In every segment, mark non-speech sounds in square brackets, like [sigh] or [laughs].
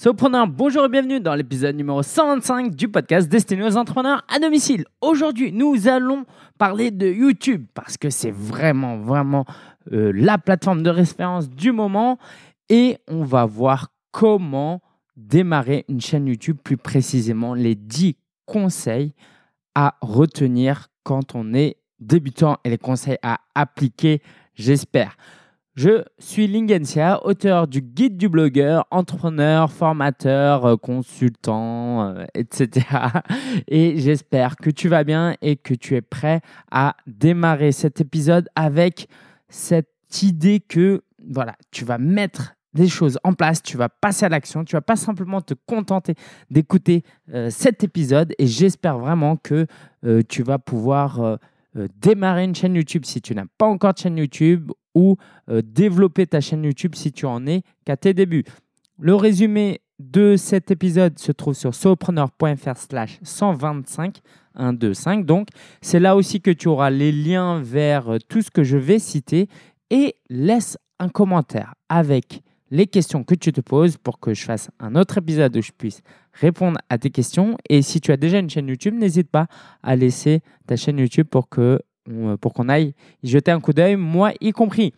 Sopreneur, bonjour et bienvenue dans l'épisode numéro 125 du podcast destiné aux entrepreneurs à domicile. Aujourd'hui, nous allons parler de YouTube parce que c'est vraiment, vraiment euh, la plateforme de référence du moment et on va voir comment démarrer une chaîne YouTube, plus précisément les 10 conseils à retenir quand on est débutant et les conseils à appliquer, j'espère. Je suis Lingencia, auteur du guide du blogueur, entrepreneur, formateur, euh, consultant, euh, etc. [laughs] Et j'espère que tu vas bien et que tu es prêt à démarrer cet épisode avec cette idée que voilà, tu vas mettre des choses en place, tu vas passer à l'action, tu vas pas simplement te contenter d'écouter euh, cet épisode et j'espère vraiment que tu vas pouvoir démarrer une chaîne YouTube si tu n'as pas encore de chaîne YouTube ou euh, développer ta chaîne YouTube si tu en es qu'à tes débuts. Le résumé de cet épisode se trouve sur solopreneur.fr slash 125, 125. Donc, c'est là aussi que tu auras les liens vers euh, tout ce que je vais citer et laisse un commentaire avec les questions que tu te poses pour que je fasse un autre épisode où je puisse répondre à tes questions. Et si tu as déjà une chaîne YouTube, n'hésite pas à laisser ta chaîne YouTube pour que pour qu'on aille jeter un coup d'œil, moi y compris.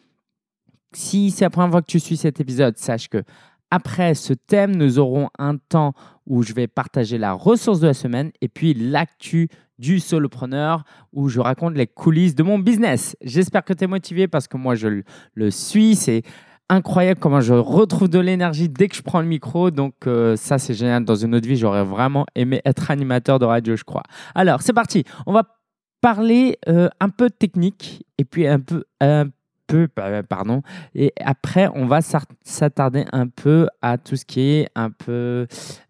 Si c'est la première fois que tu suis cet épisode, sache que après ce thème, nous aurons un temps où je vais partager la ressource de la semaine et puis l'actu du solopreneur où je raconte les coulisses de mon business. J'espère que tu es motivé parce que moi je le suis. C'est incroyable comment je retrouve de l'énergie dès que je prends le micro. Donc euh, ça c'est génial. Dans une autre vie, j'aurais vraiment aimé être animateur de radio, je crois. Alors c'est parti. On va parler euh, un peu technique et puis un peu, un peu, pardon, et après on va s'attarder un peu à tout ce qui est un peu,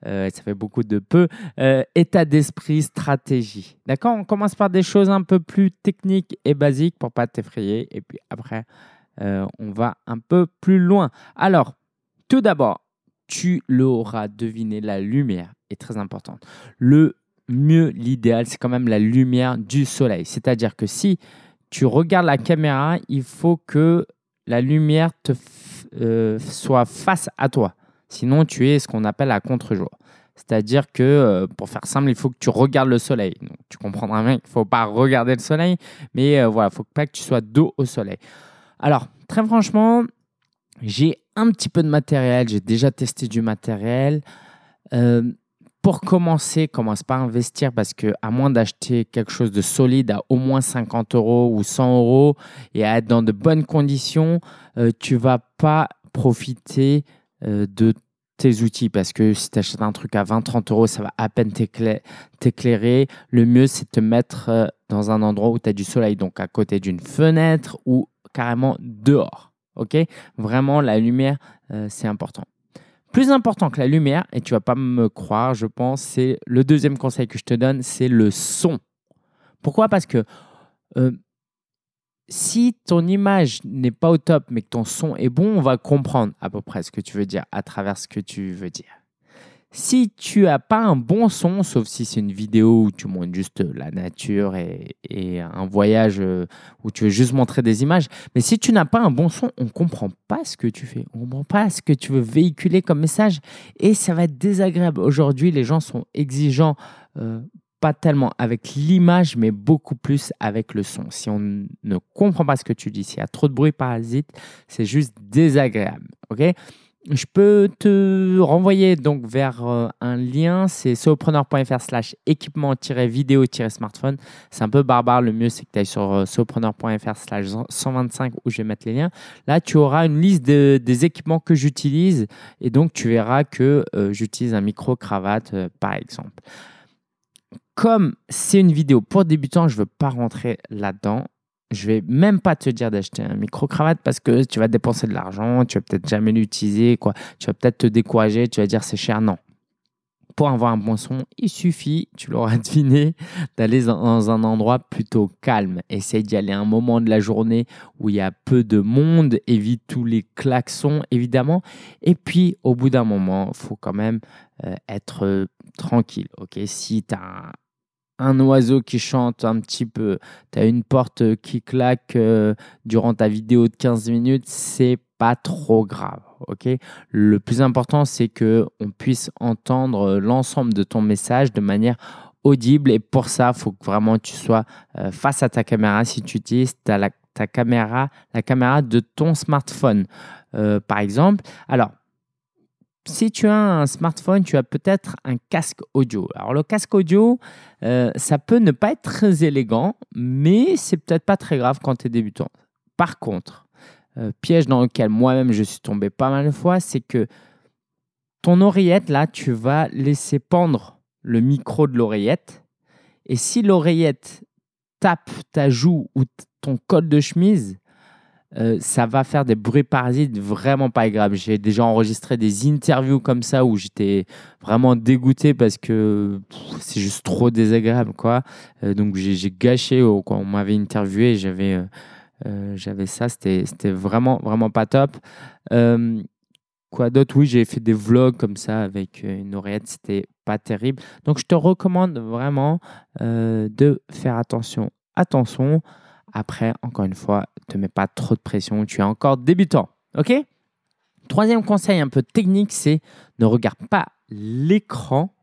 euh, ça fait beaucoup de peu, euh, état d'esprit, stratégie. D'accord? On commence par des choses un peu plus techniques et basiques pour pas t'effrayer et puis après on va un peu plus loin. Alors, tout d'abord, tu l'auras deviné, la lumière est très importante. Le mieux l'idéal, c'est quand même la lumière du soleil. C'est-à-dire que si tu regardes la caméra, il faut que la lumière te euh, soit face à toi. Sinon, tu es ce qu'on appelle à contre-jour. C'est-à-dire que, euh, pour faire simple, il faut que tu regardes le soleil. tu comprendras bien qu'il ne faut pas regarder le soleil, mais euh, voilà, il ne faut pas que tu sois dos au soleil. Alors, très franchement, j'ai un petit peu de matériel, j'ai déjà testé du matériel pour commencer, commence pas à investir parce que à moins d'acheter quelque chose de solide à au moins 50 euros ou 100 euros et à être dans de bonnes conditions, euh, tu vas pas profiter euh, de tes outils parce que si tu achètes un truc à 20-30 euros, ça va à peine t'éclairer. Le mieux, c'est de te mettre euh, dans un endroit où tu as du soleil, donc à côté d'une fenêtre ou carrément dehors. Ok? Vraiment, la lumière, c'est important. Plus important que la lumière, et tu vas pas me croire, je pense, c'est le deuxième conseil que je te donne, c'est le son. Pourquoi? Parce que euh, si ton image n'est pas au top, mais que ton son est bon, on va comprendre à peu près ce que tu veux dire à travers ce que tu veux dire. Si tu n'as pas un bon son, sauf si c'est une vidéo où tu montres juste la nature et, un voyage euh, où tu veux juste montrer des images, mais si tu n'as pas un bon son, on comprend pas ce que tu fais, on ne comprend pas ce que tu veux véhiculer comme message et ça va être désagréable. Aujourd'hui, les gens sont exigeants. Euh, pas tellement avec l'image, mais beaucoup plus avec le son. Si on ne comprend pas ce que tu dis, s'il y a trop de bruit parasite, c'est juste désagréable. ok? Je peux te renvoyer donc vers euh, un lien, c'est solopreneur.fr slash équipement-vidéo-smartphone. C'est un peu barbare, le mieux c'est que tu ailles sur euh, solopreneur.fr slash 125 où je vais mettre les liens. Là, tu auras une liste des équipements que j'utilise et donc tu verras que euh, j'utilise un micro-cravate par exemple. Comme c'est une vidéo pour débutants, je ne veux pas rentrer là-dedans je vais même pas te dire d'acheter un micro-cravate parce que tu vas dépenser de l'argent, tu vas peut-être jamais l'utiliser, quoi. Tu vas peut-être te décourager, tu vas dire c'est cher. Non. Pour avoir un bon son, il suffit, tu l'auras [laughs] deviné, d'aller dans un endroit plutôt calme. Essaye d'y aller un moment de la journée où il y a peu de monde, évite tous les klaxons évidemment. Et puis au bout d'un moment, faut quand même euh, être euh, tranquille. ok? Si tu as un oiseau qui chante un petit peu, tu as une porte qui claque euh, durant ta vidéo de 15 minutes, c'est pas trop grave. ok? Le plus important, c'est que on puisse entendre l'ensemble de ton message de manière audible. Et pour ça, faut que vraiment tu sois euh, face à ta caméra. Si tu utilises ta, ta caméra, la caméra de ton smartphone, euh, par exemple. Alors, si tu as un smartphone, tu as peut-être un casque audio. Alors le casque audio, euh, ça peut ne pas être très élégant, mais c'est peut-être pas très grave quand tu es débutant. Par contre, piège dans lequel moi-même je suis tombé pas mal de fois, c'est que ton oreillette, là, tu vas laisser pendre le micro de l'oreillette. Et si l'oreillette tape ta joue ou ton col de chemise, euh, ça va faire des bruits parasites vraiment pas agréables. J'ai déjà enregistré des interviews comme ça où j'étais vraiment dégoûté parce que c'est juste trop désagréable. Quoi. Euh, donc j'ai gâché on m'avait interviewé, j'avais euh, j'avais ça, c'était vraiment, vraiment pas top. Quoi d'autre? Oui, j'ai fait des vlogs comme ça avec une oreillette, c'était pas terrible. Donc je te recommande vraiment de faire attention son. Après, encore une fois, ne te mets pas trop de pression, tu es encore débutant. OK? Troisième conseil un peu technique, c'est ne regarde pas l'écran,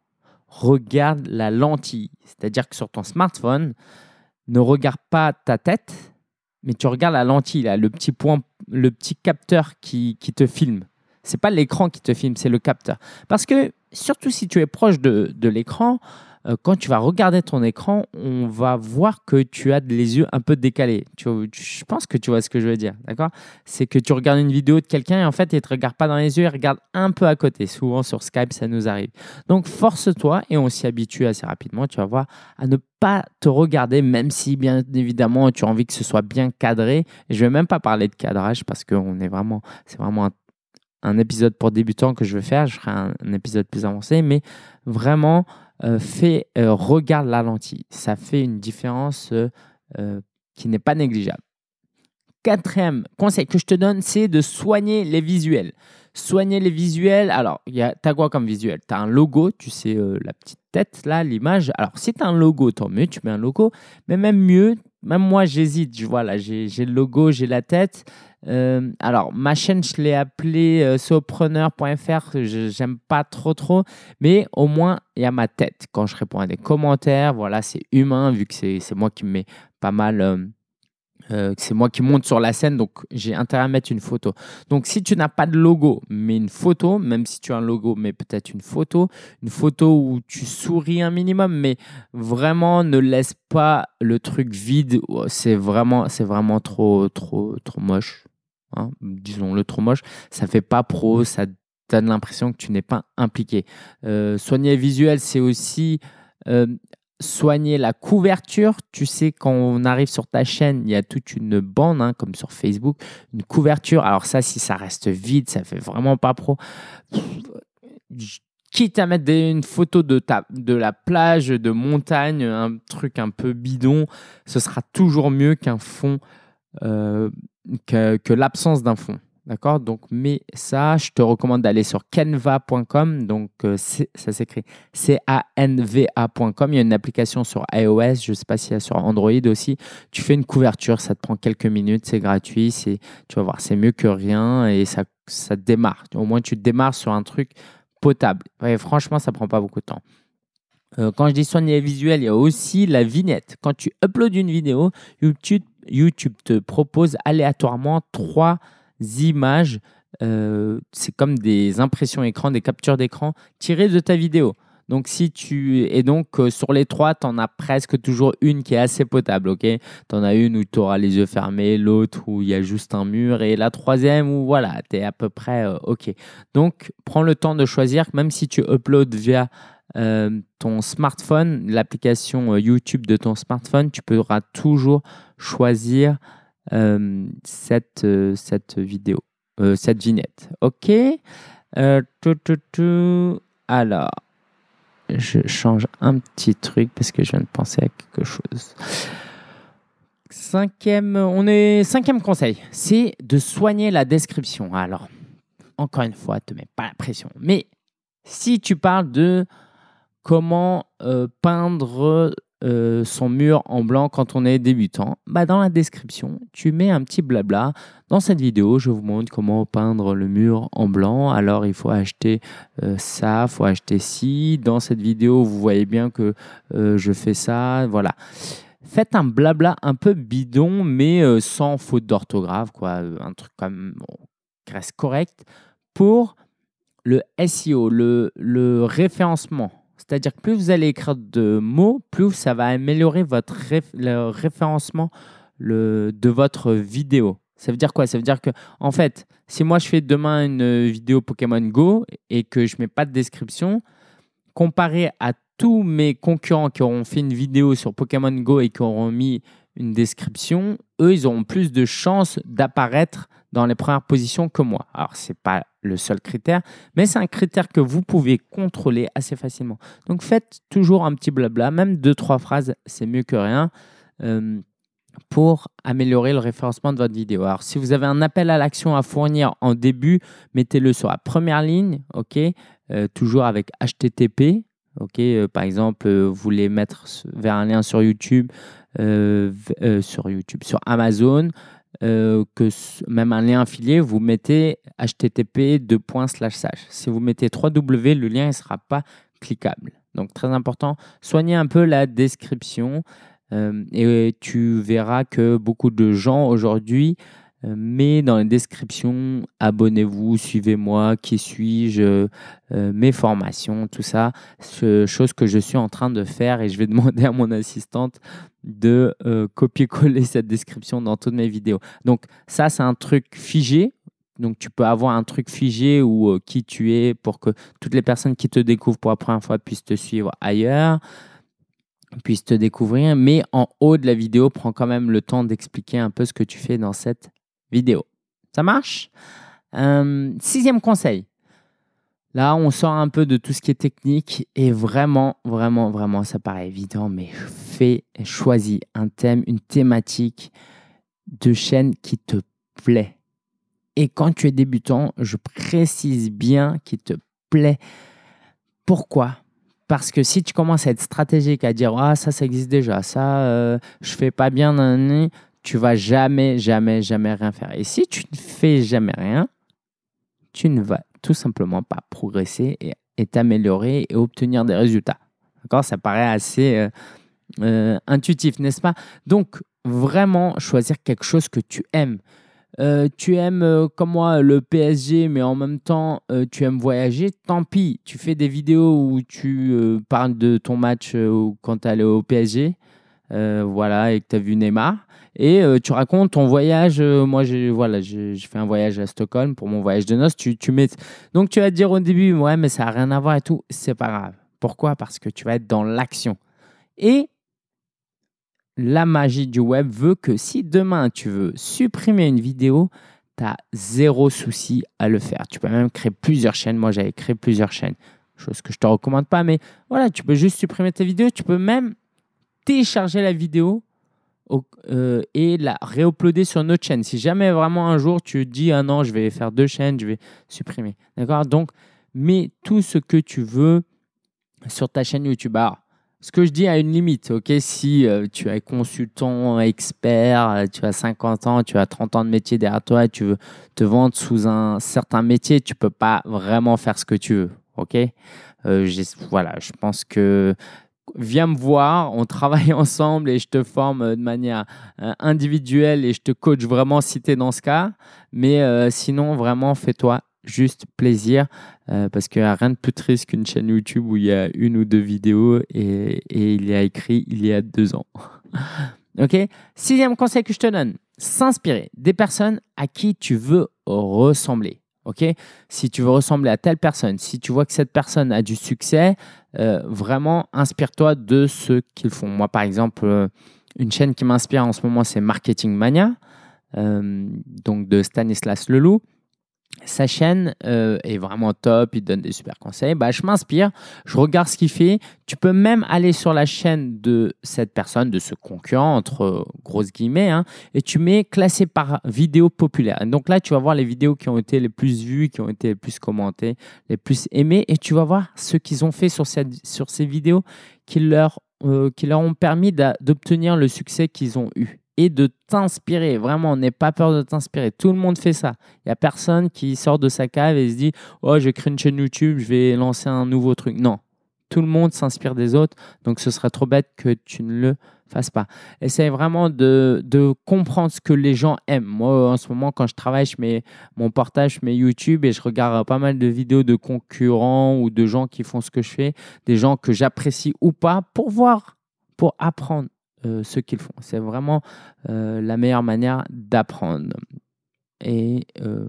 regarde la lentille. C'est-à-dire que sur ton smartphone, ne regarde pas ta tête, mais tu regardes la lentille, là, le petit point, le petit capteur qui, qui te filme c'est pas l'écran qui te filme, c'est le capteur. Parce que surtout si tu es proche de, l'écran, euh, quand tu vas regarder ton écran, on va voir que tu as les yeux un peu décalés. je pense que tu vois ce que je veux dire, d'accord? C'est que tu regardes une vidéo de quelqu'un et en fait, il ne te regarde pas dans les yeux, il regarde un peu à côté. Souvent sur Skype, ça nous arrive. Donc, force-toi et on s'y habitue assez rapidement, tu vas voir, à ne pas te regarder, même si, bien évidemment, tu as envie que ce soit bien cadré. je ne vais même pas parler de cadrage parce que est vraiment, c'est vraiment un épisode pour débutants que je vais faire, je ferai un, épisode plus avancé, mais vraiment, euh, fait, euh, regarde la lentille. Ça fait une différence euh, qui n'est pas négligeable. Quatrième conseil que je te donne, c'est de soigner les visuels. Soigner les visuels, alors, tu as quoi comme visuel? Tu as un logo, tu sais, la petite tête, là, l'image. Alors, si tu as un logo, tant mieux, tu mets un logo. Mais même mieux, même moi, j'hésite. Je vois là, j'ai le logo, j'ai la tête. Euh, alors, ma chaîne, je l'ai appelée euh, sopreneur.fr. J'aime pas trop, trop. Mais au moins, il y a ma tête. Quand je réponds à des commentaires, voilà, c'est humain, vu que c'est moi qui me mets pas mal. Euh, c'est moi qui monte sur la scène, donc j'ai intérêt à mettre une photo. Donc si tu n'as pas de logo, mais une photo, même si tu as un logo, mais peut-être une photo, une photo où tu souris un minimum, mais vraiment ne laisse pas le truc vide. C'est vraiment, c'est vraiment trop, trop, trop moche. Hein, disons-le trop moche, ça fait pas pro, ça donne l'impression que tu n'es pas impliqué. Euh, soigner visuel, c'est aussi euh, soigner la couverture. Tu sais, quand on arrive sur ta chaîne, il y a toute une bande, hein, comme sur Facebook, une couverture. Alors ça, si ça reste vide, ça fait vraiment pas pro. Quitte à mettre une photo de, ta, de la plage, de montagne, un truc un peu bidon, ce sera toujours mieux qu'un fond euh, que, l'absence d'un fond. D'accord Donc, mais ça, je te recommande d'aller sur canva.com. Donc, euh, ça s'écrit C-A-N-V-A.com. Il y a une application sur iOS, je ne sais pas s'il y a sur Android aussi. Tu fais une couverture, ça te prend quelques minutes, c'est gratuit. Tu vas voir, c'est mieux que rien et ça, ça démarre. Au moins, tu démarres sur un truc potable. franchement, ça prend pas beaucoup de temps. Euh, quand je dis soigner visuel, il y a aussi la vignette. Quand tu uploads une vidéo, YouTube YouTube te propose aléatoirement trois images. Euh, c'est comme des impressions écran, des captures d'écran tirées de ta vidéo. Donc si tu et donc euh, sur les trois, tu en as presque toujours une qui est assez potable, OK? Tu en as une où tu auras les yeux fermés, l'autre où il y a juste un mur et la troisième où voilà, tu es à peu près euh, OK. Donc prends le temps de choisir même si tu uploads via ton smartphone, l'application YouTube de ton smartphone, tu pourras toujours choisir cette, cette vidéo, cette vignette. OK Alors, je change un petit truc parce que je viens de penser à quelque chose. Cinquième, on est cinquième conseil, c'est de soigner la description. Alors, encore une fois, te mets pas la pression. Mais si tu parles de comment euh, peindre euh, son mur en blanc quand on est débutant bah, Dans la description, tu mets un petit blabla. Dans cette vidéo, je vous montre comment peindre le mur en blanc. Alors, il faut acheter euh, ça, il faut acheter ci. Dans cette vidéo, vous voyez bien que euh, je fais ça. Voilà. Faites un blabla un peu bidon, mais sans faute d'orthographe, quoi. Un truc comme reste correct pour le SEO, le référencement. C'est-à-dire que plus vous allez écrire de mots, plus ça va améliorer votre le référencement de votre vidéo. Ça veut dire quoi? Ça veut dire que, en fait, si moi je fais demain une vidéo Pokémon Go et que je ne mets pas de description, comparé à tous mes concurrents qui auront fait une vidéo sur Pokémon Go et qui auront mis une description, eux, ils auront plus de chances d'apparaître dans les premières positions que moi. Alors, ce n'est pas le seul critère, mais c'est un critère que vous pouvez contrôler assez facilement. Donc, faites toujours un petit blabla, même deux, trois phrases, c'est mieux que rien. Euh, pour améliorer le référencement de votre vidéo. Alors, si vous avez un appel à l'action à fournir en début, mettez-le sur la première ligne, ok, euh, toujours avec HTTP, ok. Euh, par exemple, vous voulez mettre vers un lien sur YouTube, sur YouTube, sur Amazon. Euh, que même un lien affilié, vous mettez http Si vous mettez 3W, le lien ne sera pas cliquable. Donc très important, soignez un peu la description euh, et tu verras que beaucoup de gens aujourd'hui euh, mais dans les descriptions, abonnez-vous, suivez-moi, qui suis-je, euh, mes formations, tout ça, chose que je suis en train de faire et je vais [laughs] demander à mon assistante de euh, copier-coller cette description dans toutes mes vidéos. Donc ça, c'est un truc figé. Donc tu peux avoir un truc figé ou qui tu es pour que toutes les personnes qui te découvrent pour la première fois puissent te suivre ailleurs puissent te découvrir, mais en haut de la vidéo, prends quand même le temps d'expliquer un peu ce que tu fais dans cette vidéo. Ça marche? Euh, Sixième conseil. Là, on sort un peu de tout ce qui est technique et vraiment, vraiment, vraiment, ça paraît évident, mais fais, choisis un thème, une thématique de chaîne qui te plaît. Et quand tu es débutant, je précise bien qui te plaît. Pourquoi? Parce que si tu commences à être stratégique, à dire ah ça ça existe déjà, ça euh, je fais pas bien, tu vas jamais, jamais, jamais rien faire. Et si tu ne fais jamais rien, tu ne vas tout simplement pas progresser et t'améliorer et obtenir des résultats. D'accord? Ça paraît assez euh, euh, intuitif, n'est-ce pas? Donc, vraiment choisir quelque chose que tu aimes. Euh, tu aimes, comme moi, le PSG, mais en même temps, tu aimes voyager, tant pis. Tu fais des vidéos où tu parles de ton match quand tu allé au PSG, voilà, et que tu as vu Neymar et euh, tu racontes ton voyage. Euh, moi, j'ai voilà, fait un voyage à Stockholm pour mon voyage de noces. Tu, tu mets... Donc, tu vas te dire au début, ouais, mais ça n'a rien à voir et tout. C'est pas grave. Pourquoi? Parce que tu vas être dans l'action. Et la magie du web veut que si demain tu veux supprimer une vidéo, tu as zéro souci à le faire. Tu peux même créer plusieurs chaînes. Moi, j'avais créé plusieurs chaînes. Chose que je ne te recommande pas, mais voilà, tu peux juste supprimer ta vidéo. Tu peux même télécharger la vidéo euh, et la réuploader sur notre chaîne. Si jamais vraiment un jour tu dis ah non, je vais faire deux chaînes, je vais supprimer. D'accord? Donc, mets tout ce que tu veux sur ta chaîne YouTube. Alors, ce que je dis a une limite, ok? Si euh, tu es consultant, expert, euh, tu as 50 ans, tu as 30 ans de métier derrière toi tu veux te vendre sous un certain métier, tu peux pas vraiment faire ce que tu veux, ok? Voilà, je pense que viens me voir, on travaille [laughs] ensemble et je te forme euh, de manière euh, individuelle et je te coach vraiment si tu dans ce cas. Mais euh, sinon, vraiment, fais-toi juste plaisir parce qu'il n'y a rien de plus triste qu'une chaîne YouTube où il y a une ou deux vidéos et, et il y a écrit il y a deux ans. [laughs] ok? Sixième conseil que je te donne, s'inspirer des personnes à qui tu veux ressembler. Ok? Si tu veux ressembler à telle personne, si tu vois que cette personne a du succès, euh, vraiment inspire-toi de ce qu'ils font. Moi, par exemple, euh, une chaîne qui m'inspire en ce moment, c'est Marketing Mania, euh, donc de Stanislas Leloup sa chaîne euh, est vraiment top, il donne des super conseils. Bah, je m'inspire, je regarde ce qu'il fait. Tu peux même aller sur la chaîne de cette personne, de ce concurrent, entre grosses guillemets, hein, et tu mets classé par vidéo populaire. Donc là, tu vas voir les vidéos qui ont été les plus vues, qui ont été les plus commentées, les plus aimées, et tu vas voir ce qu'ils ont fait sur, ces vidéos qui leur euh, qui leur ont permis d'obtenir le succès qu'ils ont eu et de t'inspirer. Vraiment, n'aie pas peur de t'inspirer. Tout le monde fait ça. Il n'y a personne qui sort de sa cave et se dit Oh, je créer une chaîne YouTube, je vais lancer un nouveau truc. Non. Tout le monde s'inspire des autres, donc ce serait trop bête que tu ne le fasses pas. Essaye vraiment de, de, comprendre ce que les gens aiment. Moi, en ce moment, quand je travaille, je mets mon portage, je mets YouTube et je regarde pas mal de vidéos de concurrents ou de gens qui font ce que je fais, des gens que j'apprécie ou pas, pour voir, pour apprendre euh, ce qu'ils font. C'est vraiment euh, la meilleure manière d'apprendre. Et euh,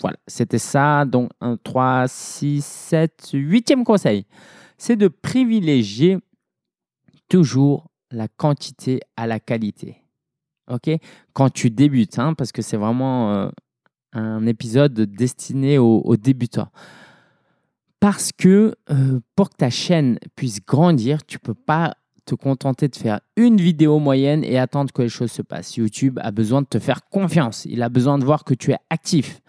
voilà, c'était ça. Donc, 1, 3, 6, 7, huitième conseil, c'est de privilégier toujours la quantité à la qualité. OK? Quand tu débutes, hein, parce que c'est vraiment un épisode destiné aux, aux débutants. Parce que pour que ta chaîne puisse grandir, tu ne peux pas te contenter de faire une vidéo moyenne et attendre que les choses se passent. YouTube a besoin de te faire confiance. Il a besoin de voir que tu es actif.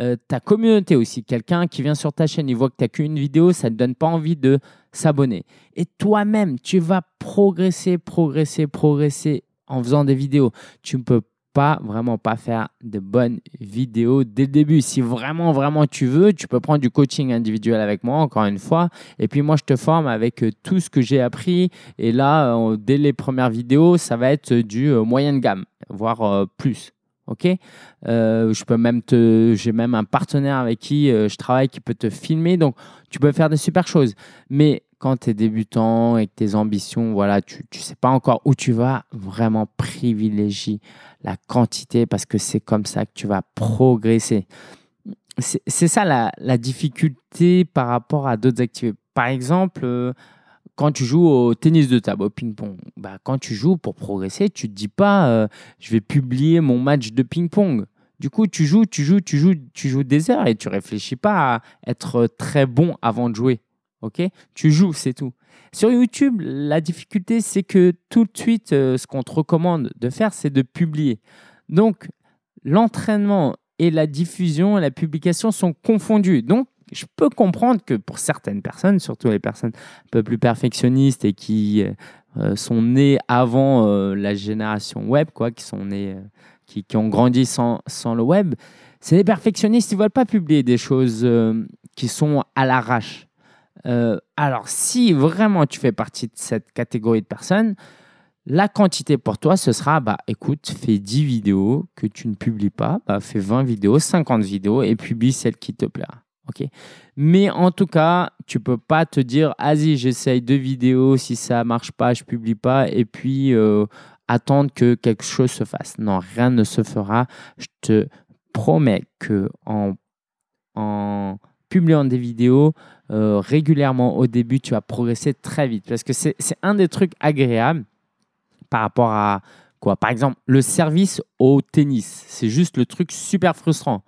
Euh, ta communauté aussi, quelqu'un qui vient sur ta chaîne, il voit que tu n'as qu'une vidéo, ça ne donne pas envie de s'abonner. Et toi-même, tu vas progresser, progresser, progresser en faisant des vidéos. Tu ne peux pas, vraiment pas faire de bonnes vidéos dès le début. Si vraiment, vraiment tu veux, tu peux prendre du coaching individuel avec moi, encore une fois. Et puis moi, je te forme avec euh, tout ce que j'ai appris. Et là, euh, dès les premières vidéos, ça va être du euh, moyenne gamme, voire plus. Ok, je peux même te, j'ai même un partenaire avec qui je travaille qui peut te filmer, donc tu peux faire des super choses. Mais quand tu es débutant et que tes ambitions, voilà, tu ne sais pas encore où tu vas, vraiment privilégie la quantité parce que c'est comme ça que tu vas progresser. C'est ça la, la, difficulté par rapport à d'autres activités. Par exemple, euh, quand tu joues au tennis de table, au ping-pong, bah, quand tu joues pour progresser, tu ne te dis pas euh, je vais publier mon match de ping-pong. Du coup, tu joues, tu joues, tu joues, tu joues des heures et tu réfléchis pas à être très bon avant de jouer. Ok, tu joues, c'est tout. Sur YouTube, la difficulté, c'est que tout de suite, euh, ce qu'on te recommande de faire, c'est de publier. Donc, l'entraînement et la diffusion et la publication sont confondus. Donc, je peux comprendre que pour certaines personnes, surtout les personnes un peu plus perfectionnistes et qui euh, sont nées avant euh, la génération web, quoi, qui sont nées, qui, ont grandi sans, le web, c'est les perfectionnistes, ils ne veulent pas publier des choses qui sont à l'arrache. Euh, alors, si vraiment tu fais partie de cette catégorie de personnes, la quantité pour toi, ce sera, bah, écoute, fais 10 vidéos que tu ne publies pas, bah, fais 20 vidéos, 50 vidéos et publie celle qui te plaira. Ok Mais en tout cas, tu peux pas te dire, vas-y, j'essaye deux vidéos, si ça marche pas, je publie pas, et puis euh, attendre que quelque chose se fasse. Non, rien ne se fera. Je te promets que en, publiant des vidéos, euh, régulièrement au début, tu vas progresser très vite. Parce que c'est un des trucs agréables par rapport à quoi? Par exemple, le service au tennis. C'est juste le truc super frustrant.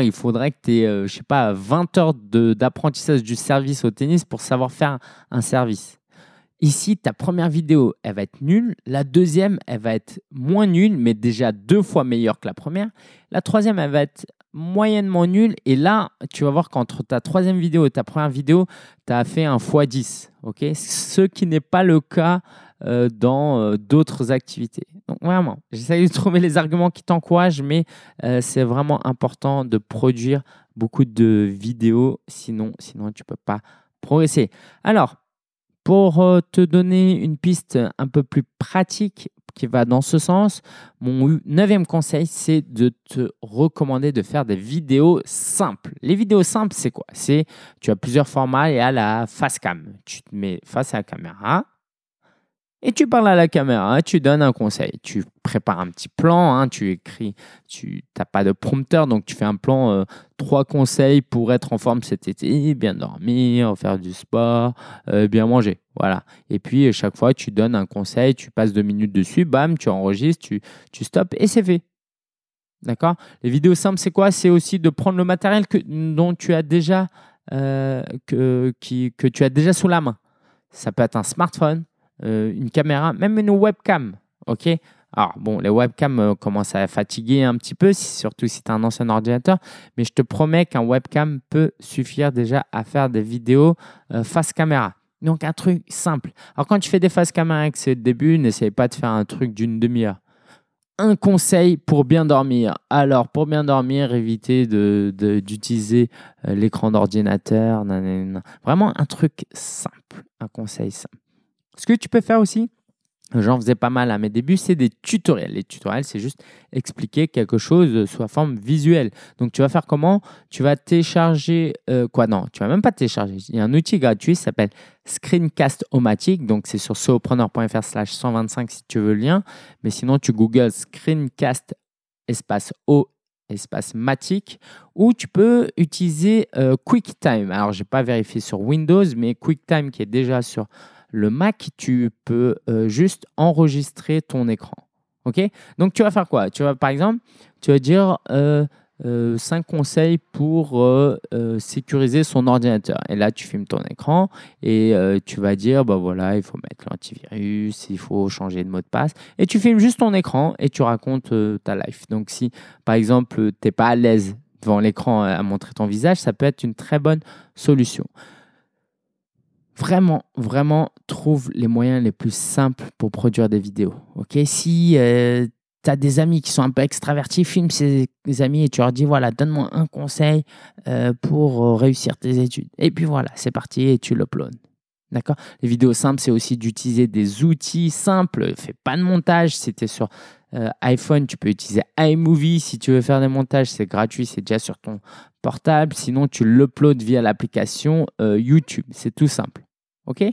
Il faudrait que tu aies, euh, je sais pas, 20 heures d'apprentissage du service au tennis pour savoir faire un service. Ici, ta première vidéo, elle va être nulle. La deuxième, elle va être moins nulle, mais déjà deux fois meilleure que la première. La troisième, elle va être moyennement nulle. Et là, tu vas voir qu'entre ta troisième vidéo et ta première vidéo, tu as fait un x10. ok? Ce qui n'est pas le cas euh, dans euh, d'autres activités. Donc vraiment, j'essaie de trouver les arguments qui t'encouragent, mais euh, c'est vraiment important de produire beaucoup de vidéos, sinon, sinon tu ne peux pas progresser. Alors, pour te donner une piste un peu plus pratique qui va dans ce sens, mon neuvième conseil, c'est de te recommander de faire des vidéos simples. Les vidéos simples, c'est quoi? C'est tu as plusieurs formats et à la face cam. Tu te mets face à la caméra, et tu parles à la caméra, tu donnes un conseil. Tu prépares un petit plan, hein, tu écris, tu n'as pas de prompteur, donc tu fais un plan, euh, trois conseils pour être en forme cet été, bien dormir, faire du sport, euh, bien manger. Voilà. Et puis, chaque fois, tu donnes un conseil, tu passes deux minutes dessus, bam, tu enregistres, tu, tu stops et c'est fait. D'accord? Les vidéos simples, c'est quoi? C'est aussi de prendre le matériel que, dont tu as déjà, euh, que, qui, que tu as déjà sous la main. Ça peut être un smartphone, euh, une caméra, même une webcam. OK? Alors, bon, les webcams euh, commencent à fatiguer un petit peu, surtout si tu as un ancien ordinateur, mais je te promets qu'un webcam peut suffire déjà à faire des vidéos euh, face caméra. Donc, un truc simple. Alors, quand tu fais des phases caméra avec c'est le début, n'essaye pas de faire un truc d'une demi-heure. Un conseil pour bien dormir. Alors, pour bien dormir, évitez d'utiliser de, l'écran d'ordinateur. Vraiment un truc simple, un conseil simple. Ce que tu peux faire aussi, J'en faisais pas mal à mes débuts, c'est des tutoriels. Les tutoriels, c'est juste expliquer quelque chose sous forme visuelle. Donc, tu vas faire comment? Tu vas télécharger euh, quoi? Non, tu vas même pas télécharger. Il y a un outil gratuit qui s'appelle Screencast-O-Matic. Donc, c'est sur solopreneur.fr slash 125 si tu veux le lien. Mais sinon, tu googles Screencast espace O espace Matic ou tu peux utiliser euh, QuickTime. Alors, je n'ai pas vérifié sur Windows, mais QuickTime qui est déjà sur le Mac, tu peux euh, juste enregistrer ton écran. OK? Donc, tu vas faire quoi? Tu vas, par exemple, tu vas dire euh, euh, 5 conseils pour euh, sécuriser son ordinateur. Et là, tu filmes ton écran et tu vas dire, bah voilà, il faut mettre l'antivirus, il faut changer de mot de passe. Et tu filmes juste ton écran et tu racontes ta life. Donc, si, par exemple, tu n'es pas à l'aise devant l'écran à montrer ton visage, ça peut être une très bonne solution. Vraiment, vraiment, trouve les moyens les plus simples pour produire des vidéos. Ok, si euh, tu as des amis qui sont un peu extravertis, filme ces amis et tu leur dis voilà, donne-moi un conseil euh, pour euh, réussir tes études. Et puis voilà, c'est parti et tu l'uploads. D'accord? Les vidéos simples, c'est aussi d'utiliser des outils simples. Fais pas de montage. Si tu es sur iPhone, tu peux utiliser iMovie. Si tu veux faire des montages, c'est gratuit, c'est déjà sur ton portable. Sinon, tu l'uploads via l'application YouTube. C'est tout simple. OK?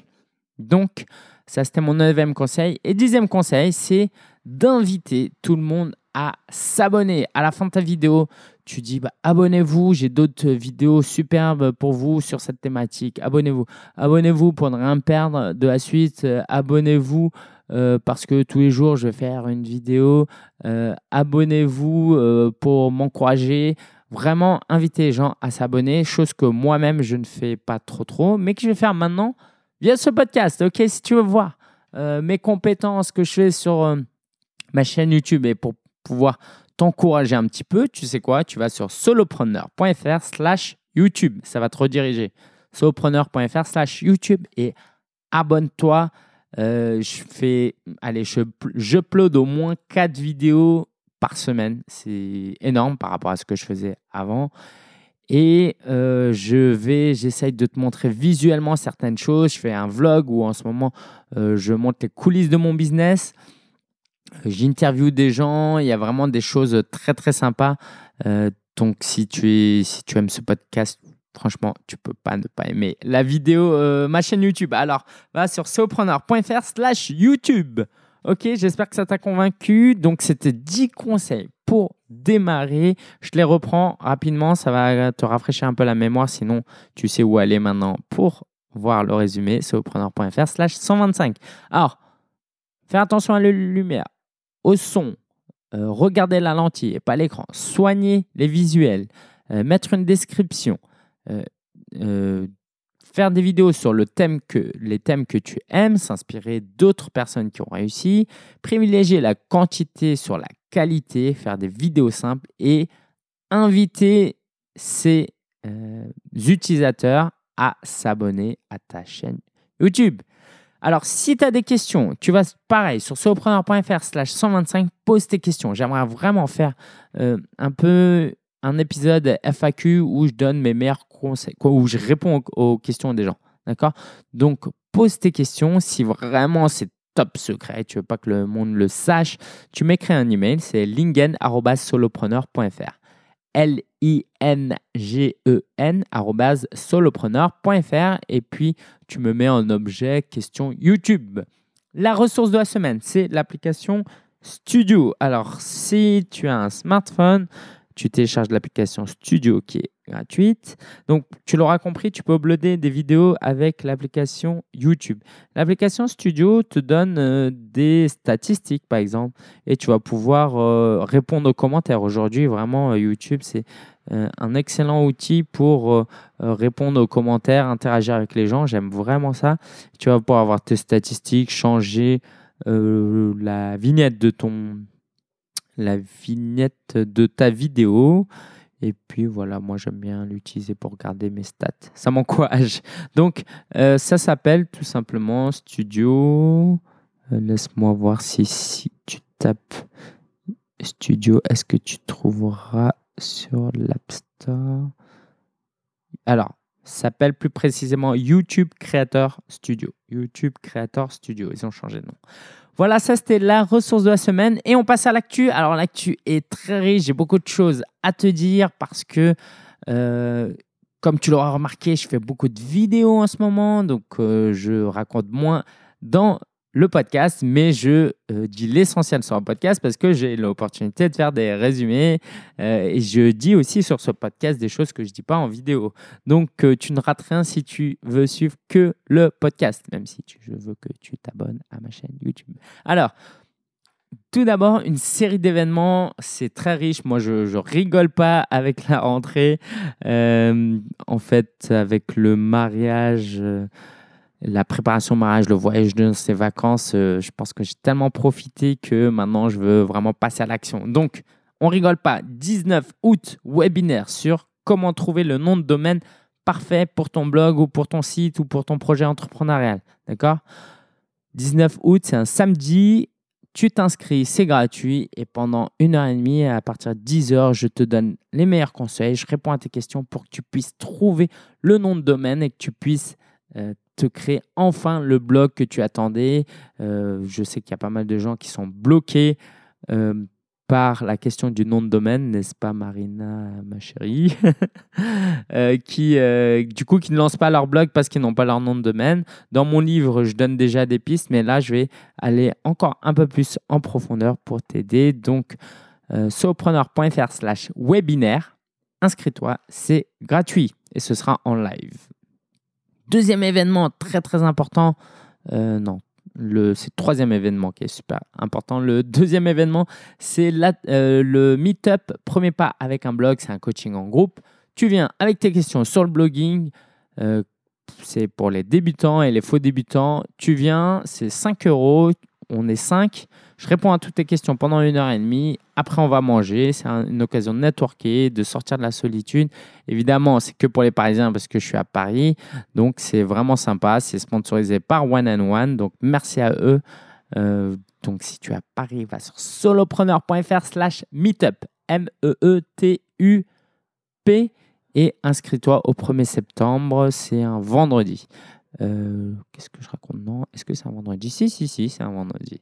Donc, ça, c'était mon neuvième conseil. Et dixième conseil, c'est d'inviter tout le monde à s'abonner. À la fin de ta vidéo, tu dis bah, abonnez-vous, j'ai d'autres vidéos superbes pour vous sur cette thématique. Abonnez-vous. Abonnez-vous pour ne rien perdre de la suite. Euh, abonnez-vous euh, parce que tous les jours, je vais faire une vidéo. Euh, abonnez-vous pour m'encourager. Vraiment, inviter les gens à s'abonner, chose que moi-même, je ne fais pas trop trop, mais que je vais faire maintenant via ce podcast. Ok, si tu veux voir euh, mes compétences que je fais sur euh, ma chaîne YouTube et pour pouvoir t'encourager un petit peu, tu sais quoi Tu vas sur solopreneur.fr slash YouTube. Ça va te rediriger. solopreneur.fr slash YouTube et abonne-toi. Euh, je fais, allez, je, je upload au moins 4 vidéos par semaine. C'est énorme par rapport à ce que je faisais avant. Et euh, je vais, j'essaye de te montrer visuellement certaines choses. Je fais un vlog où en ce moment, euh, je montre les coulisses de mon business. J'interviewe des gens. Il y a vraiment des choses très, très sympas. Donc, si tu, es, si tu aimes ce podcast, franchement, tu peux pas ne pas aimer la vidéo, ma chaîne YouTube. Alors, va sur sopreneur.fr slash YouTube. Ok, j'espère que ça t'a convaincu. Donc, c'était 10 conseils pour démarrer. Je les reprends rapidement, ça va te rafraîchir un peu la mémoire, sinon tu sais où aller maintenant pour voir le résumé, c'est slash 125. Alors, fais attention à la lumière, au son, euh, regarder la lentille et pas l'écran, soigner les visuels, euh, mettre une description, euh, faire des vidéos sur le thème que, les thèmes que tu aimes, s'inspirer d'autres personnes qui ont réussi, privilégier la quantité sur la qualité, faire des vidéos simples et inviter ces euh, utilisateurs à s'abonner à ta chaîne YouTube. Alors, si tu as des questions, tu vas pareil sur solopreneur.fr slash 125, pose tes questions. J'aimerais vraiment faire euh, un peu un épisode FAQ où je donne mes meilleurs conseils, où je réponds aux questions des gens. D'accord? Donc, pose tes questions. Si vraiment c'est top secret, tu veux pas que le monde le sache, tu m'écris un email, c'est lingen@solopreneur.fr. L I N G E N solopreneur.fr et puis tu me mets en objet question YouTube. La ressource de la semaine, c'est l'application Studio. Alors, si tu as un smartphone, tu télécharges l'application Studio qui est gratuite. Donc, tu l'auras compris, tu peux uploader des vidéos avec l'application YouTube. L'application Studio te donne euh, des statistiques, par exemple, et tu vas pouvoir euh, répondre aux commentaires. Aujourd'hui, vraiment, euh, YouTube, c'est un excellent outil pour répondre aux commentaires, interagir avec les gens. J'aime vraiment ça. Tu vas pouvoir avoir tes statistiques, changer la vignette de ton la vignette de ta vidéo Et puis voilà, moi j'aime bien l'utiliser pour regarder mes stats. Ça m'encourage. Donc euh, ça s'appelle tout simplement Studio. Euh, laisse-moi voir si, si tu tapes Studio, est-ce que tu trouveras sur l'App Store? Alors, ça s'appelle plus précisément YouTube Creator Studio. YouTube Creator Studio, ils ont changé de nom. Voilà, ça c'était la ressource de la semaine. Et on passe à l'actu. Alors l'actu est très riche, j'ai beaucoup de choses à te dire parce que, euh, comme tu l'auras remarqué, je fais beaucoup de vidéos en ce moment. Donc euh, je raconte moins dans le podcast, mais je euh, dis l'essentiel sur un podcast parce que j'ai l'opportunité de faire des résumés euh, et je dis aussi sur ce podcast des choses que je ne dis pas en vidéo. Donc, euh, tu ne rates rien si tu veux suivre que le podcast, même si je veux que tu t'abonnes à ma chaîne YouTube. Alors, tout d'abord, une série d'événements, c'est très riche. Moi, je, rigole pas avec la rentrée. en fait, avec le mariage la préparation au mariage, le voyage de ces vacances, euh, je pense que j'ai tellement profité que maintenant je veux vraiment passer à l'action. Donc, on rigole pas. 19 août, webinaire sur comment trouver le nom de domaine parfait pour ton blog ou pour ton site ou pour ton projet entrepreneurial. D'accord? 19 août, c'est un samedi. Tu t'inscris, c'est gratuit et pendant une heure et demie, à partir de 10 heures, je te donne les meilleurs conseils. Je réponds à tes questions pour que tu puisses trouver le nom de domaine et que tu puisses te créer enfin le blog que tu attendais. Euh, je sais qu'il y a pas mal de gens qui sont bloqués euh, par la question du nom de domaine, n'est-ce pas Marina, ma chérie? [laughs] Qui, Du coup, qui ne lancent pas leur blog parce qu'ils n'ont pas leur nom de domaine. Dans mon livre, je donne déjà des pistes, mais là, je vais aller encore un peu plus en profondeur pour t'aider. Donc, sopreneur.fr slash webinaire, inscris-toi, c'est gratuit et ce sera en live. Deuxième événement très très important, euh, non, c'est le troisième événement qui est super important. Le deuxième événement, c'est euh, le Meetup Premier pas avec un blog, c'est un coaching en groupe. Tu viens avec tes questions sur le blogging. Euh, c'est pour les débutants et les faux débutants. Tu viens, c'est 5 euros. On est 5. Je réponds à toutes tes questions pendant une heure et demie. Après, on va manger. C'est une occasion de networker, de sortir de la solitude. Évidemment, c'est que pour les Parisiens parce que je suis à Paris. Donc, c'est vraiment sympa. C'est sponsorisé par One and One. Donc, merci à eux. Euh, donc, si tu es à Paris, va sur solopreneur.fr slash meetup. M-E-E-T-U-P. Et inscris-toi au 1er septembre. C'est un vendredi. Euh, qu'est-ce que je raconte? Non, est-ce que c'est un vendredi? Si, si, si, c'est un vendredi.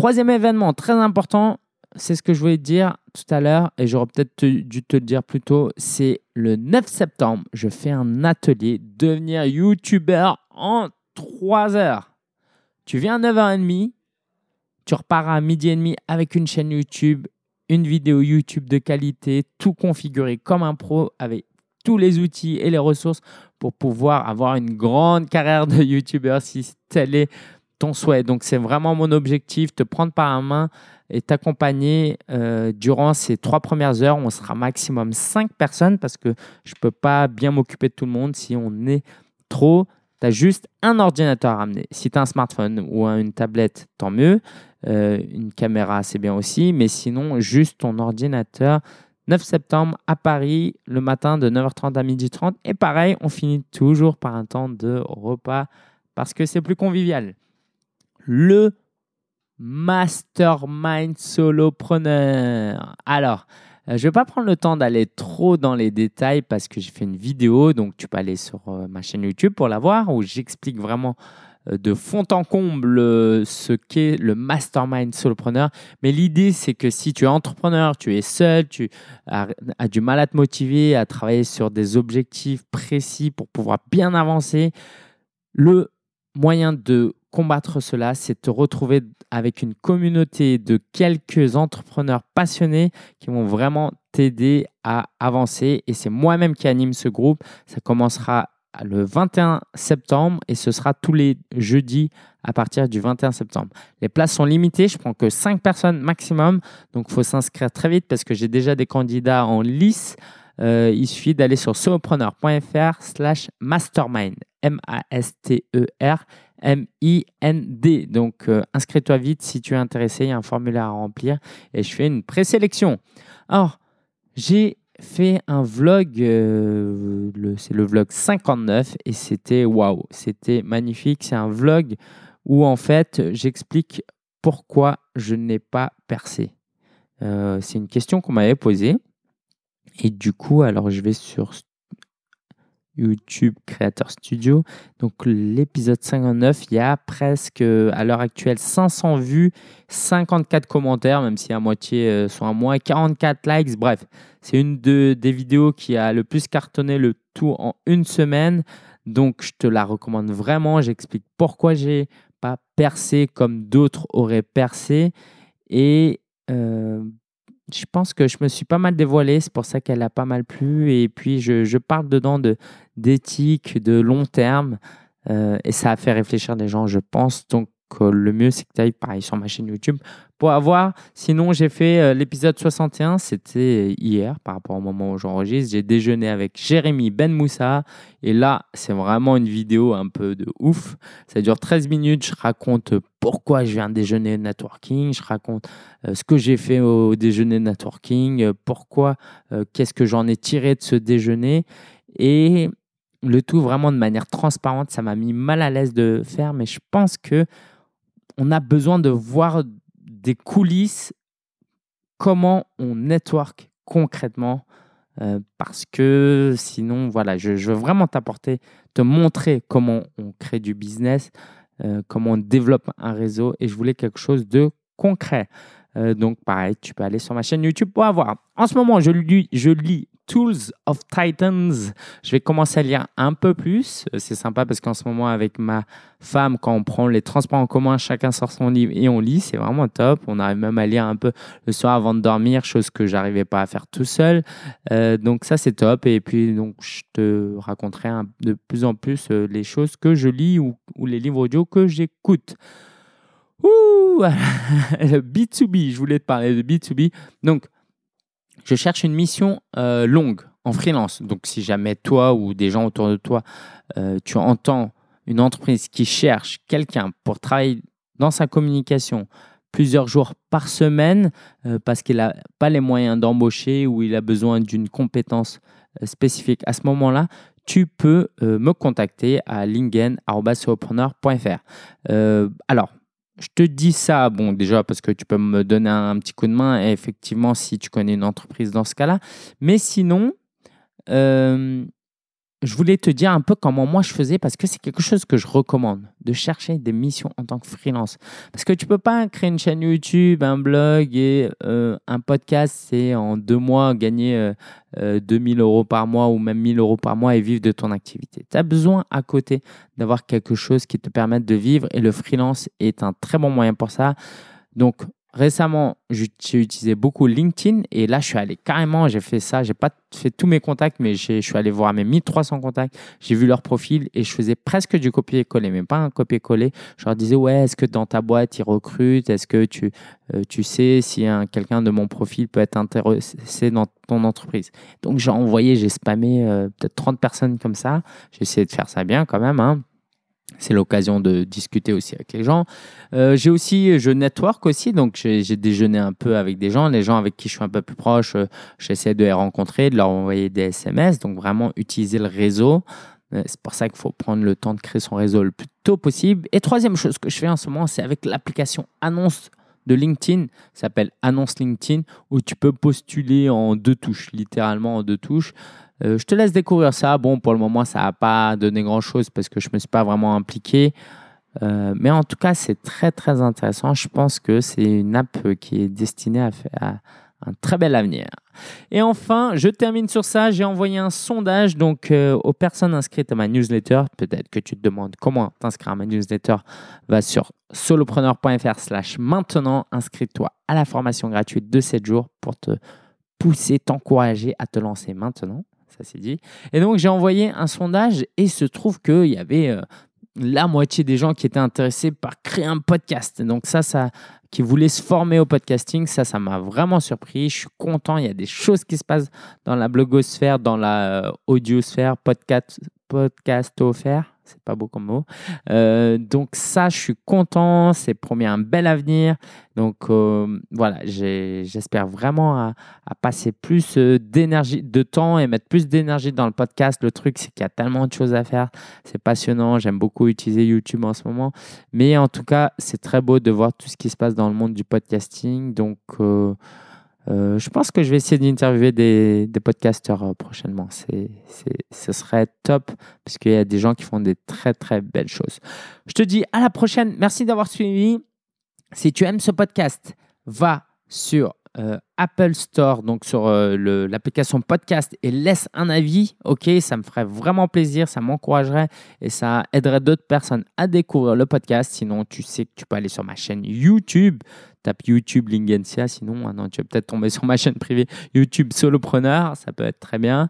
Troisième événement très important, c'est ce que je voulais te dire tout à l'heure et j'aurais peut-être dû te le dire plus tôt, c'est le 9 septembre, je fais un atelier devenir youtubeur en 3 heures. Tu viens à 9h30, tu repars à midi et demi avec une chaîne YouTube, une vidéo YouTube de qualité, tout configuré comme un pro avec tous les outils et les ressources pour pouvoir avoir une grande carrière de youtubeur si tel est ton souhait. Donc, c'est vraiment mon objectif, te prendre par la main et t'accompagner euh, durant ces trois premières heures. On sera maximum cinq personnes parce que je ne peux pas bien m'occuper de tout le monde si on est trop. Tu as juste un ordinateur à ramener. Si tu as un smartphone ou une tablette, tant mieux. Euh, une caméra, c'est bien aussi. Mais sinon, juste ton ordinateur. 9 septembre à Paris, le matin de 9h30 à 12h30. Et pareil, on finit toujours par un temps de repas parce que c'est plus convivial le mastermind solopreneur. Alors, euh, je ne vais pas prendre le temps d'aller trop dans les détails parce que j'ai fait une vidéo, donc tu peux aller sur euh, ma chaîne YouTube pour la voir, où j'explique vraiment euh, de fond en comble ce qu'est le mastermind solopreneur. Mais l'idée, c'est que si tu es entrepreneur, tu es seul, tu as, as, du mal à te motiver, à travailler sur des objectifs précis pour pouvoir bien avancer, le moyen de combattre cela, c'est te retrouver avec une communauté de quelques entrepreneurs passionnés qui vont vraiment t'aider à avancer. Et c'est moi-même qui anime ce groupe. Ça commencera le 21 septembre et ce sera tous les jeudis à partir du 21 septembre. Les places sont limitées, je prends que 5 personnes maximum, donc il faut s'inscrire très vite parce que j'ai déjà des candidats en lice. Euh, il suffit d'aller sur solopreneur.fr slash mastermind, M-A-S-T-E-R M-I-N-D. Donc, euh, inscris-toi vite si tu es intéressé. Il y a un formulaire à remplir et je fais une présélection. Alors, j'ai fait un vlog, euh, c'est le vlog 59, et c'était waouh, c'était magnifique. C'est un vlog où en fait j'explique pourquoi je n'ai pas percé. Euh, c'est une question qu'on m'avait posée. Et du coup, alors je vais sur YouTube Creator Studio. Donc l'épisode 59, il y a presque à l'heure actuelle 500 vues, 54 commentaires, même si la moitié euh, sont à moi, et 44 likes. Bref, c'est une de- des vidéos qui a le plus cartonné le tout en une semaine. Donc je te la recommande vraiment. J'explique pourquoi j'ai pas percé comme d'autres auraient percé. Et euh, je pense que je me suis pas mal dévoilé, c'est pour ça qu'elle a pas mal plu. Et puis, je, je parle dedans de, d'éthique, de long terme. euh, et ça a fait réfléchir des gens, je pense. Donc, le mieux, c'est que tu ailles pareil sur ma chaîne YouTube pour avoir. Sinon, j'ai fait euh, l'épisode 61, c'était hier par rapport au moment où j'enregistre. J'ai déjeuné avec Jérémy Ben Moussa. Et là, c'est vraiment une vidéo un peu de ouf. Ça dure 13 minutes. Je raconte pourquoi je viens déjeuner networking. Je raconte euh, ce que j'ai fait au déjeuner networking, euh, pourquoi, qu'est-ce que j'en ai tiré de ce déjeuner. Et le tout vraiment de manière transparente. Ça m'a mis mal à l'aise de faire, mais je pense que on a besoin de voir des coulisses, comment on network concrètement. euh, parce que sinon, voilà, je, veux vraiment t'apporter, te montrer comment on crée du business, euh, comment on développe un réseau et je voulais quelque chose de concret. Euh, donc, pareil, tu peux aller sur ma chaîne YouTube pour avoir. En ce moment, je lis, je lis Tools of Titans. Je vais commencer à lire un peu plus. Euh, C'est sympa parce qu'en ce moment, avec ma femme, quand on prend les transports en commun, chacun sort son livre et on lit. C'est vraiment top. On arrive même à lire un peu le soir avant de dormir, chose que j'arrivais pas à faire tout seul. Euh, donc, ça, c'est top. Et puis, je te raconterai de plus en plus euh, les choses que je lis ou, les livres audio que j'écoute. Ouh, [laughs] le B2B, je voulais te parler de B2B. Donc, je cherche une mission euh, longue en freelance. Donc, si jamais toi ou des gens autour de toi, euh, tu entends une entreprise qui cherche quelqu'un pour travailler dans sa communication plusieurs jours par semaine euh, parce qu'il n'a pas les moyens d'embaucher ou il a besoin d'une compétence spécifique à ce moment-là, tu peux me contacter à. Euh, alors, je te dis ça, bon, déjà parce que tu peux me donner un, petit coup de main, effectivement, si tu connais une entreprise dans ce cas-là. Mais sinon, euh, je voulais te dire un peu comment moi je faisais, parce que c'est quelque chose que je recommande, de chercher des missions en tant que freelance. Parce que tu peux pas créer une chaîne YouTube, un blog et euh, un podcast, c'est en deux mois gagner euh, euh, 2000 euros par mois ou même 1000 euros par mois et vivre de ton activité. Tu as besoin à côté d'avoir quelque chose qui te permette de vivre et le freelance est un très bon moyen pour ça. Donc récemment, j'ai utilisé beaucoup LinkedIn et là je suis allé carrément, j'ai fait ça, j'ai pas fait tous mes contacts mais je suis allé voir mes 1300 contacts, j'ai vu leur profil et je faisais presque du copier-coller mais pas un copier-coller. Je leur disais ouais, est-ce que dans ta boîte ils recrutent? Est-ce que tu, euh, tu sais si un- quelqu'un de mon profil peut être intéressé dans ton entreprise? Donc j'ai envoyé, j'ai spammé euh, peut-être 30 personnes comme ça. J'ai essayé de faire ça bien quand même. hein. C'est l'occasion de discuter aussi avec les gens. Euh, j'ai aussi, je network aussi, donc j'ai déjeuné un peu avec des gens, les gens avec qui je suis un peu plus proche, euh, j'essaie de les rencontrer, de leur envoyer des SMS, donc vraiment utiliser le réseau. Euh, C'est pour ça qu'il faut prendre le temps de créer son réseau le plus tôt possible. Et troisième chose que je fais en ce moment, c'est avec l'application Annonce de LinkedIn, s'appelle Annonce LinkedIn, où tu peux postuler en deux touches, littéralement en deux touches. Euh, je te laisse découvrir ça. Bon, pour le moment, ça n'a pas donné grand-chose parce que je ne me suis pas vraiment impliqué. Euh, mais en tout cas, c'est très, très intéressant. Je pense que c'est une app qui est destinée à faire à un très bel avenir. Et enfin, je termine sur ça. J'ai envoyé un sondage donc euh, aux personnes inscrites à ma newsletter. Peut-être que tu te demandes comment t'inscrire à ma newsletter. Va sur solopreneur.fr slash maintenant. Inscris-toi à la formation gratuite de 7 jours pour te pousser, t'encourager à te lancer maintenant. Ça c'est dit. Et donc j'ai envoyé un sondage et il se trouve qu'il y avait euh, la moitié des gens qui étaient intéressés par créer un podcast. Donc ça, ça, qui voulaient se former au podcasting, ça, ça m'a vraiment surpris. Je suis content. Il y a des choses qui se passent dans la blogosphère, dans la euh, audiosphère, podcast, podcast offert. C'est pas beau comme mot. Euh, donc ça, je suis content. C'est promis un bel avenir. Donc euh, voilà, j'espère vraiment à, à passer plus euh, d'énergie, de temps et mettre plus d'énergie dans le podcast. Le truc, c'est qu'il y a tellement de choses à faire. C'est passionnant. J'aime beaucoup utiliser YouTube en ce moment. Mais en tout cas, c'est très beau de voir tout ce qui se passe dans le monde du podcasting. Donc euh, euh, je pense que je vais essayer d'interviewer des, des podcasteurs euh, prochainement. C'est, ce serait top parce qu'il y a des gens qui font des très très belles choses. Je te dis à la prochaine. Merci d'avoir suivi. Si tu aimes ce podcast, va sur euh, Apple Store, donc sur euh, l'application podcast et laisse un avis. Ok, ça me ferait vraiment plaisir, ça m'encouragerait et ça aiderait d'autres personnes à découvrir le podcast. Sinon, tu sais que tu peux aller sur ma chaîne YouTube tape YouTube Lingencia. Sinon, ah non, tu vas peut-être tomber [laughs] sur ma chaîne privée YouTube Solopreneur. Ça peut être très bien.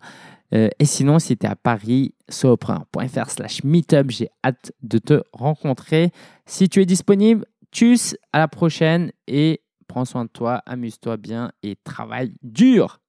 Euh, et sinon, si tu es à Paris, solopreneur.fr slash meetup, j'ai hâte de te rencontrer. Si tu es disponible, tchuss, à la prochaine et prends soin de toi, amuse-toi bien et travaille dur.